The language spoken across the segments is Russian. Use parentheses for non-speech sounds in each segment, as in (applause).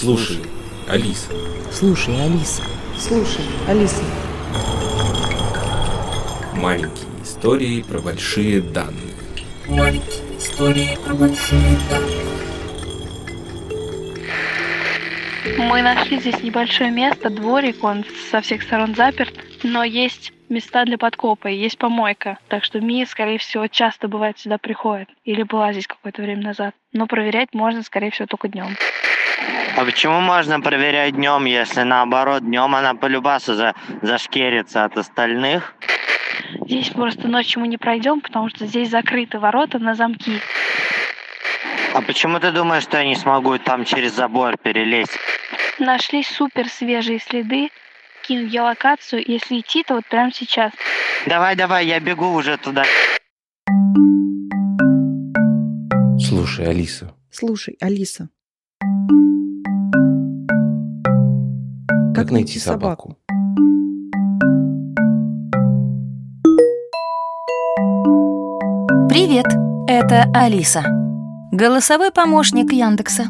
Слушай, Алиса. Слушай, Алиса. Слушай, Алиса. Маленькие истории про большие данные. Маленькие истории про большие данные. Мы нашли здесь небольшое место, дворик, он со всех сторон заперт, но есть места для подкопа, и есть помойка. Так что Мия, скорее всего, часто бывает сюда приходит. Или была здесь какое-то время назад. Но проверять можно, скорее всего, только днем. А почему можно проверять днем, если наоборот днем она по любасу за, зашкерится от остальных? Здесь просто ночью мы не пройдем, потому что здесь закрыты ворота на замки. А почему ты думаешь, что я не смогу там через забор перелезть? Нашли супер свежие следы. Кину геолокацию, если идти, то вот прямо сейчас. Давай, давай, я бегу уже туда. Слушай, Алиса. Слушай, Алиса. Как найти собаку? Привет, это Алиса. Голосовой помощник Яндекса.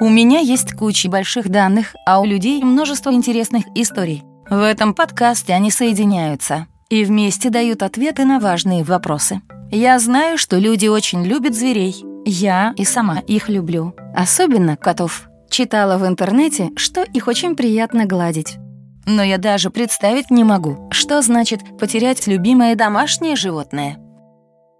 У меня есть куча больших данных, а у людей множество интересных историй. В этом подкасте они соединяются и вместе дают ответы на важные вопросы. Я знаю, что люди очень любят зверей. Я и сама их люблю. Особенно котов. Читала в интернете, что их очень приятно гладить. Но я даже представить не могу, что значит потерять любимое домашнее животное.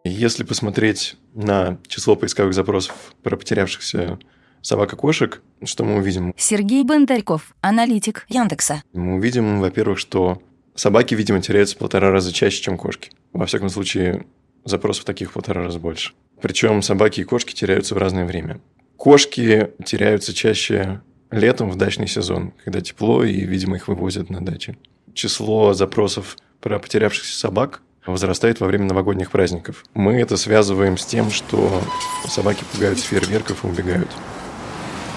Если посмотреть на число поисковых запросов про потерявшихся собак и кошек, что мы увидим? Сергей Бондарьков, аналитик Яндекса. Мы увидим, во-первых, что собаки, видимо, теряются в полтора раза чаще, чем кошки. Во всяком случае, запросов таких в полтора раза больше. Причем собаки и кошки теряются в разное время. Кошки теряются чаще летом в дачный сезон, когда тепло, и, видимо, их вывозят на даче. Число запросов про потерявшихся собак возрастает во время новогодних праздников. Мы это связываем с тем, что собаки пугаются фейерверков и убегают.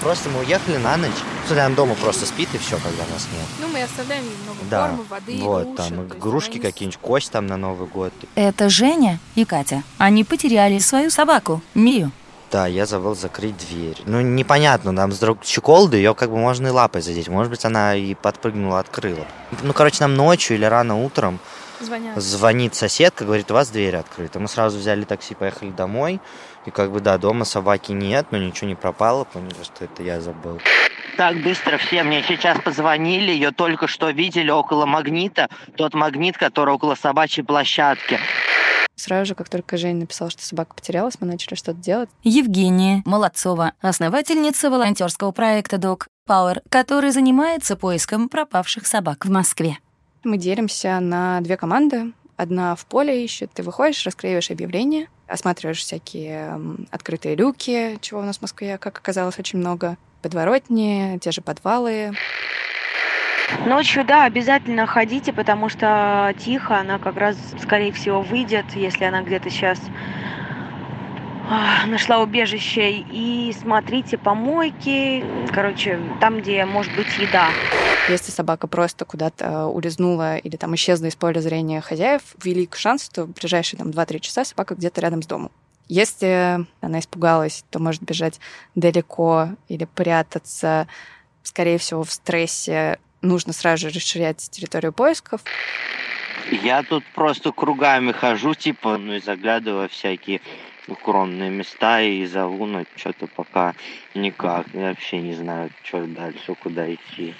Просто мы уехали на ночь. Сулян дома просто спит и все, когда нас нет. Ну, мы оставляем немного Да, кормы, воды, вот, там есть игрушки какие-нибудь, кость там на Новый год. Это Женя и Катя. Они потеряли свою собаку, Мию. Да, я забыл закрыть дверь. Ну, непонятно, там с друг щеколды, ее как бы можно и лапой задеть. Может быть, она и подпрыгнула, открыла. Ну, короче, нам ночью или рано утром звонят. звонит соседка, говорит, у вас дверь открыта. Мы сразу взяли такси, поехали домой. И как бы, да, дома собаки нет, но ничего не пропало. Поняли, что это я забыл. Так быстро все мне сейчас позвонили, ее только что видели около магнита, тот магнит, который около собачьей площадки. Сразу же, как только Женя написала, что собака потерялась, мы начали что-то делать. Евгения Молодцова, основательница волонтерского проекта Dog Power, который занимается поиском пропавших собак в Москве. Мы делимся на две команды. Одна в поле ищет, ты выходишь, расклеиваешь объявления, осматриваешь всякие открытые люки, чего у нас в Москве, как оказалось, очень много, подворотни, те же подвалы. Ночью, да, обязательно ходите, потому что тихо, она как раз, скорее всего, выйдет, если она где-то сейчас а, нашла убежище. И смотрите помойки, короче, там, где может быть еда. Если собака просто куда-то улизнула или там исчезла из поля зрения хозяев, велик шанс, что в ближайшие там 2-3 часа собака где-то рядом с домом. Если она испугалась, то может бежать далеко или прятаться. Скорее всего, в стрессе нужно сразу же расширять территорию поисков. Я тут просто кругами хожу, типа, ну и заглядываю всякие укромные места и зову, но что-то пока никак. Я вообще не знаю, что дальше, куда идти.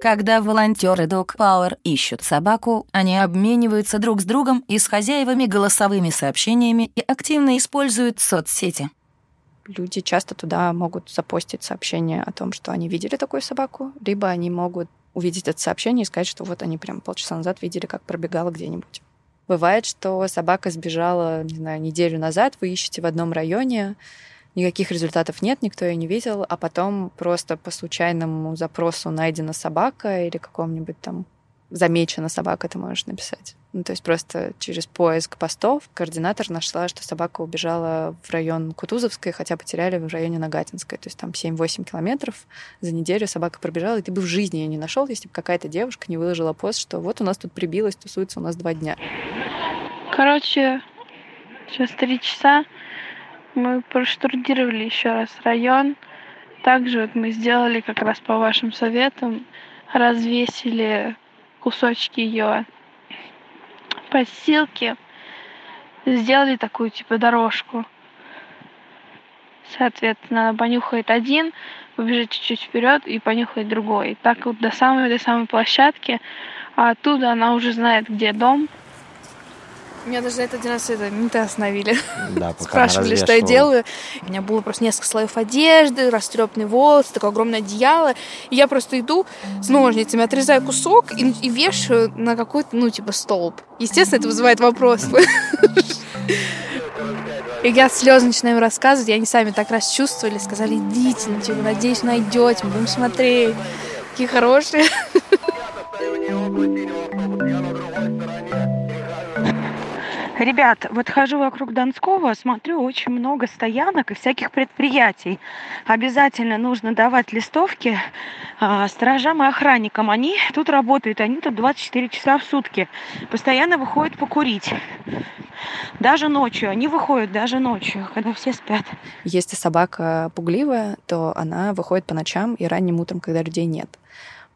Когда волонтеры Dog Power ищут собаку, они обмениваются друг с другом и с хозяевами голосовыми сообщениями и активно используют соцсети. Люди часто туда могут запостить сообщение о том, что они видели такую собаку, либо они могут увидеть это сообщение и сказать, что вот они прям полчаса назад видели, как пробегала где-нибудь. Бывает, что собака сбежала, не знаю, неделю назад, вы ищете в одном районе, никаких результатов нет, никто ее не видел, а потом просто по случайному запросу найдена собака или каком-нибудь там замечена собака, ты можешь написать. Ну, то есть просто через поиск постов координатор нашла, что собака убежала в район Кутузовской, хотя потеряли в районе Нагатинской. То есть там 7-8 километров за неделю собака пробежала, и ты бы в жизни ее не нашел, если бы какая-то девушка не выложила пост, что вот у нас тут прибилась, тусуется у нас два дня. Короче, сейчас три часа. Мы проштудировали еще раз район. Также вот мы сделали как раз по вашим советам, развесили кусочки ее подстилки, сделали такую типа дорожку. Соответственно, она понюхает один, побежит чуть-чуть вперед и понюхает другой. Так вот до самой до самой площадки, а оттуда она уже знает, где дом, меня даже за это один раз это менты остановили. Да, (laughs) Спрашивали, что я делаю. У меня было просто несколько слоев одежды, растрепанный волос, такое огромное одеяло. И я просто иду с ножницами, отрезаю кусок и, и вешаю на какой-то, ну, типа, столб. Естественно, это вызывает вопросы. (laughs) И я слезы начинаю рассказывать, и они сами так расчувствовали, сказали, идите, ну, типа, надеюсь, найдете, мы будем смотреть. Какие хорошие. (laughs) Ребят, вот хожу вокруг Донского, смотрю очень много стоянок и всяких предприятий. Обязательно нужно давать листовки э, сторожам и охранникам. Они тут работают, они тут 24 часа в сутки. Постоянно выходят покурить. Даже ночью. Они выходят даже ночью, когда все спят. Если собака пугливая, то она выходит по ночам и ранним утром, когда людей нет.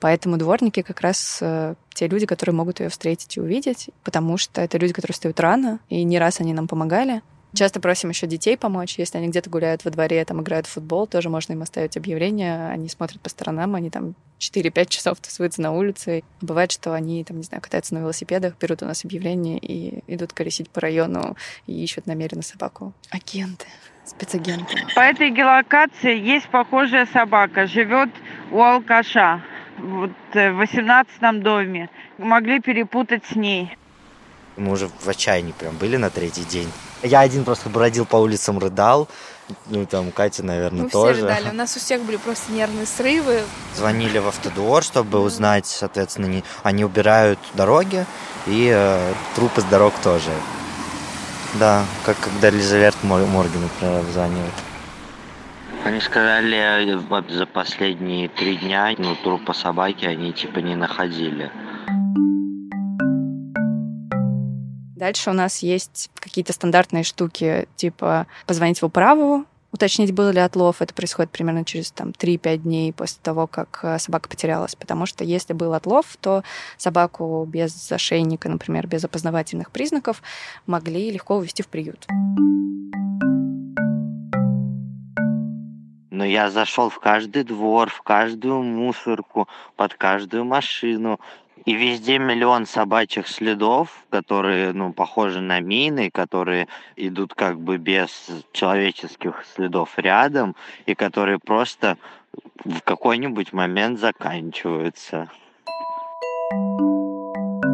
Поэтому дворники как раз э, те люди, которые могут ее встретить и увидеть, потому что это люди, которые встают рано, и не раз они нам помогали. Часто просим еще детей помочь. Если они где-то гуляют во дворе, там играют в футбол, тоже можно им оставить объявление. Они смотрят по сторонам, они там 4-5 часов тусуются на улице. Бывает, что они, там, не знаю, катаются на велосипедах, берут у нас объявление и идут колесить по району и ищут намеренно собаку. Агенты, спецагенты. По этой геолокации есть похожая собака, живет у алкаша вот э, в 18 доме. Могли перепутать с ней. Мы уже в отчаянии прям были на третий день. Я один просто бродил по улицам, рыдал. Ну, там Катя, наверное, Мы тоже. все рыдали. У нас у всех были просто нервные срывы. Звонили в автодвор, чтобы узнать, соответственно, не... они убирают дороги и э, трупы с дорог тоже. Да, как когда Елизавет Морген, например, обзванивает. Они сказали, вот за последние три дня, ну, трупа собаки они типа не находили. Дальше у нас есть какие-то стандартные штуки, типа позвонить в управу, уточнить, был ли отлов. Это происходит примерно через там, 3-5 дней после того, как э, собака потерялась. Потому что если был отлов, то собаку без зашейника, например, без опознавательных признаков, могли легко увезти в приют. Но я зашел в каждый двор, в каждую мусорку, под каждую машину. И везде миллион собачьих следов, которые, ну, похожи на мины, которые идут как бы без человеческих следов рядом, и которые просто в какой-нибудь момент заканчиваются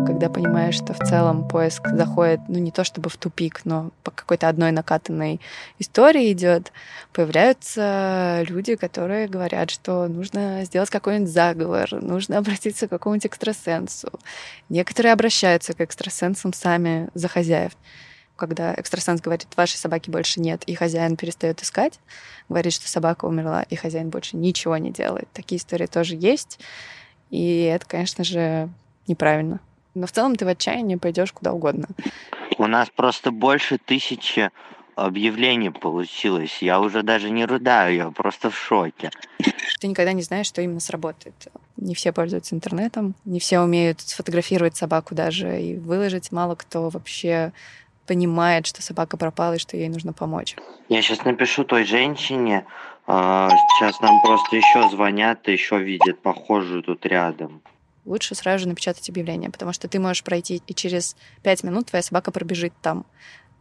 когда понимаешь, что в целом поиск заходит, ну не то чтобы в тупик, но по какой-то одной накатанной истории идет, появляются люди, которые говорят, что нужно сделать какой-нибудь заговор, нужно обратиться к какому-нибудь экстрасенсу. Некоторые обращаются к экстрасенсам сами за хозяев. Когда экстрасенс говорит, вашей собаки больше нет, и хозяин перестает искать, говорит, что собака умерла, и хозяин больше ничего не делает. Такие истории тоже есть. И это, конечно же, неправильно. Но в целом ты в отчаянии пойдешь куда угодно. У нас просто больше тысячи объявлений получилось. Я уже даже не рыдаю, я просто в шоке. Ты никогда не знаешь, что именно сработает. Не все пользуются интернетом, не все умеют сфотографировать собаку даже и выложить. Мало кто вообще понимает, что собака пропала и что ей нужно помочь. Я сейчас напишу той женщине, а, сейчас нам просто еще звонят, еще видят похожую тут рядом лучше сразу же напечатать объявление, потому что ты можешь пройти, и через пять минут твоя собака пробежит там.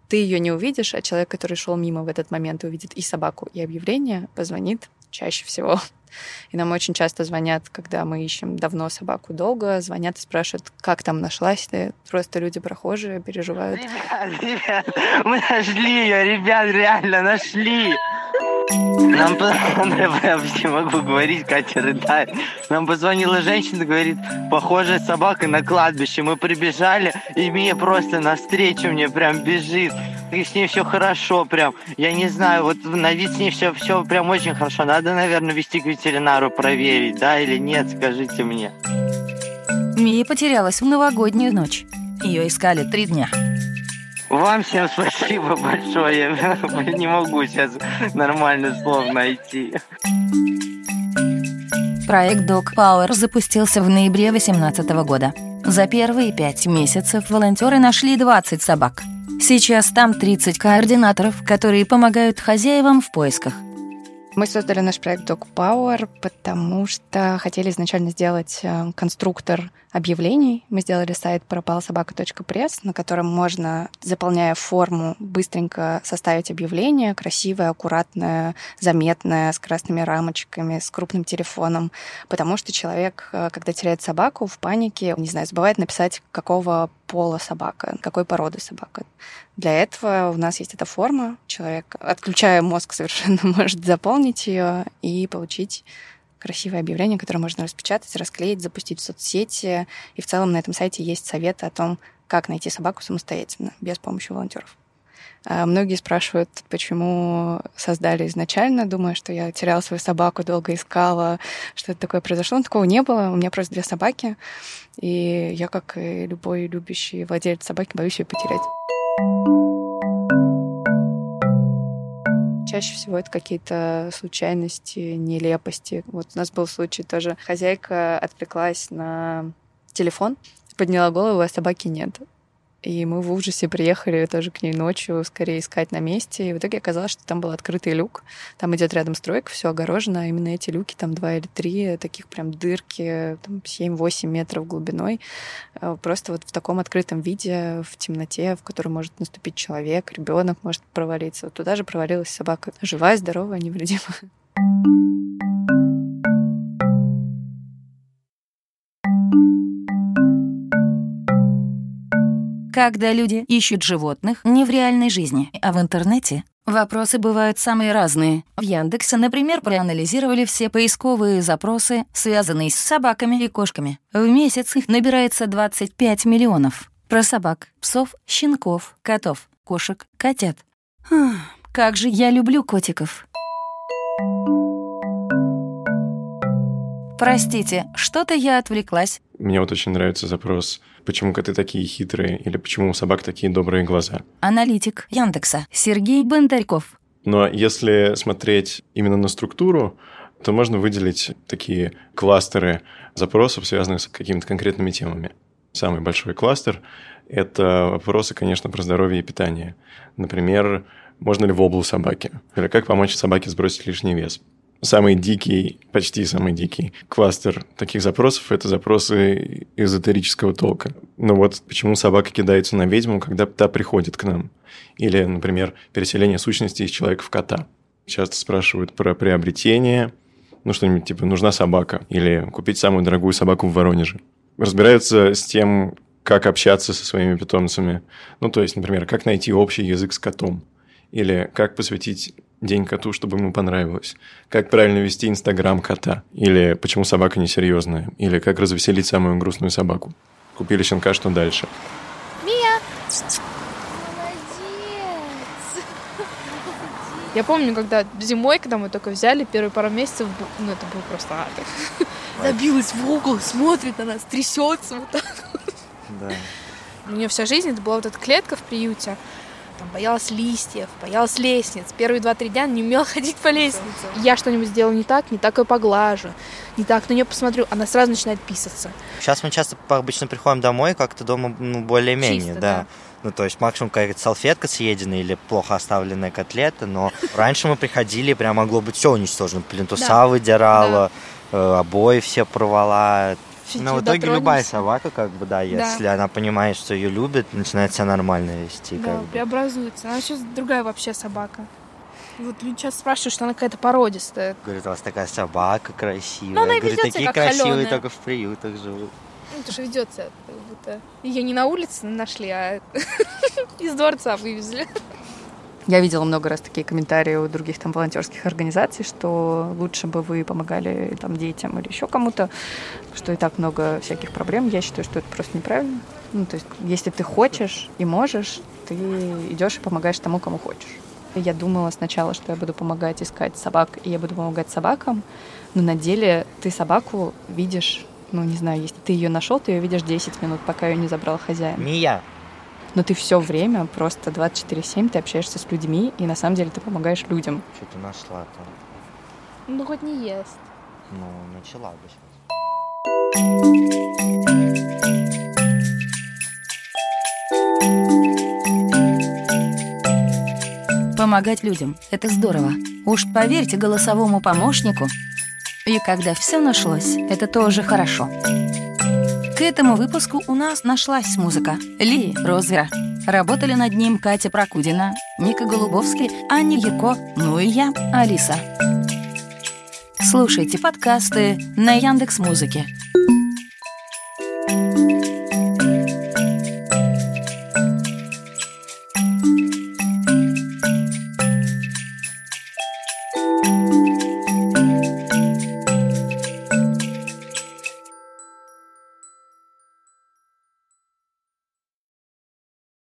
Ты ее не увидишь, а человек, который шел мимо в этот момент, увидит и собаку, и объявление, позвонит чаще всего. И нам очень часто звонят, когда мы ищем давно собаку долго, звонят и спрашивают, как там нашлась ты. Просто люди прохожие переживают. Ребят, ребят, мы нашли ее, ребят, реально нашли. Нам, (laughs) я вообще могу говорить, Катя рыдает. Нам позвонила женщина, говорит, похожая собака на кладбище. Мы прибежали, и мне просто навстречу мне прям бежит. И с ней все хорошо прям. Я не знаю, вот на вид с ней все, все прям очень хорошо. Надо, наверное, вести к ветеринару проверить, да или нет, скажите мне. Мия потерялась в новогоднюю ночь. Ее искали три дня. Вам всем спасибо большое. (laughs) Не могу сейчас нормальных слов найти. Проект Dog Power запустился в ноябре 2018 года. За первые пять месяцев волонтеры нашли 20 собак. Сейчас там 30 координаторов, которые помогают хозяевам в поисках. Мы создали наш проект Dog Power, потому что хотели изначально сделать э, конструктор объявлений. Мы сделали сайт пропалсобака.пресс, на котором можно, заполняя форму, быстренько составить объявление, красивое, аккуратное, заметное, с красными рамочками, с крупным телефоном. Потому что человек, э, когда теряет собаку в панике, не знаю, забывает написать, какого пола собака, какой породы собака. Для этого у нас есть эта форма. Человек, отключая мозг совершенно, (laughs) может заполнить ее и получить красивое объявление, которое можно распечатать, расклеить, запустить в соцсети. И в целом на этом сайте есть советы о том, как найти собаку самостоятельно, без помощи волонтеров. А многие спрашивают, почему создали изначально, думая, что я теряла свою собаку, долго искала, что это такое произошло. Но такого не было. У меня просто две собаки. И я, как и любой любящий владелец собаки, боюсь ее потерять. Чаще всего это какие-то случайности, нелепости. Вот у нас был случай тоже. Хозяйка отвлеклась на телефон, подняла голову, а собаки нет. И мы в ужасе приехали тоже к ней ночью, скорее искать на месте. И в итоге оказалось, что там был открытый люк. Там идет рядом стройка, все огорожено. А именно эти люки, там два или три, таких прям дырки, там 7-8 метров глубиной. Э, просто вот в таком открытом виде, в темноте, в которой может наступить человек, ребенок может провалиться. Вот туда же провалилась собака. Живая, здоровая, невредимая. Когда люди ищут животных не в реальной жизни, а в интернете. Вопросы бывают самые разные. В Яндексе, например, проанализировали все поисковые запросы, связанные с собаками и кошками. В месяц их набирается 25 миллионов. Про собак, псов, щенков, котов, кошек, котят. как же я люблю котиков. Простите, что-то я отвлеклась. Мне вот очень нравится запрос почему коты такие хитрые или почему у собак такие добрые глаза. Аналитик Яндекса Сергей Бондарьков. Но если смотреть именно на структуру, то можно выделить такие кластеры запросов, связанных с какими-то конкретными темами. Самый большой кластер – это вопросы, конечно, про здоровье и питание. Например, можно ли воблу собаке? Или как помочь собаке сбросить лишний вес? Самый дикий, почти самый дикий кластер таких запросов – это запросы эзотерического толка. Ну вот почему собака кидается на ведьму, когда та приходит к нам. Или, например, переселение сущности из человека в кота. Часто спрашивают про приобретение, ну что-нибудь типа «нужна собака» или «купить самую дорогую собаку в Воронеже». Разбираются с тем, как общаться со своими питомцами. Ну, то есть, например, как найти общий язык с котом. Или как посвятить день коту, чтобы ему понравилось. Как правильно вести Инстаграм кота. Или почему собака несерьезная. Или как развеселить самую грустную собаку. Купили щенка, что дальше? Мия! Я помню, когда зимой, когда мы только взяли, первые пару месяцев, ну, это было просто ад. (laughs) Забилась в угол, смотрит на нас, трясется вот так. Да. У нее вся жизнь, это была вот эта клетка в приюте там, боялась листьев, боялась лестниц. Первые два-три дня не умела (laughs) ходить по лестнице. Я что-нибудь сделаю не так, не так ее поглажу, не так на нее посмотрю, она сразу начинает писаться. Сейчас мы часто обычно приходим домой, как-то дома ну, более-менее, да. да. Ну, то есть максимум какая-то салфетка съеденная или плохо оставленная котлета, но раньше мы приходили, прям могло быть все уничтожено. Плинтуса да. выдирала, да. Э, обои все порвала, но в итоге любая собака, как бы, да, если да. она понимает, что ее любят, начинает себя нормально вести. Да, как преобразуется. Она сейчас другая вообще собака. Вот люди часто спрашивают, что она какая-то породистая. Говорит, у вас такая собака красивая. Но она Говорит, такие красивые холеная. только в приютах живут. Ну, потому что ведет себя как будто. Ее не на улице нашли, а (laughs) из дворца вывезли. Я видела много раз такие комментарии у других там волонтерских организаций, что лучше бы вы помогали там детям или еще кому-то, что и так много всяких проблем. Я считаю, что это просто неправильно. Ну, то есть, если ты хочешь и можешь, ты идешь и помогаешь тому, кому хочешь. Я думала сначала, что я буду помогать искать собак, и я буду помогать собакам, но на деле ты собаку видишь, ну, не знаю, если ты ее нашел, ты ее видишь 10 минут, пока ее не забрал хозяин. Мия, но ты все время просто 24-7 ты общаешься с людьми, и на самом деле ты помогаешь людям. Что ты нашла там? Ну, хоть не ест. Ну, начала бы сейчас. Помогать людям — это здорово. Уж поверьте голосовому помощнику. И когда все нашлось, это тоже хорошо. К этому выпуску у нас нашлась музыка. Ли Розвера. Работали над ним Катя Прокудина, Ника Голубовский, Аня Яко, ну и я, Алиса. Слушайте подкасты на Яндекс Музыке,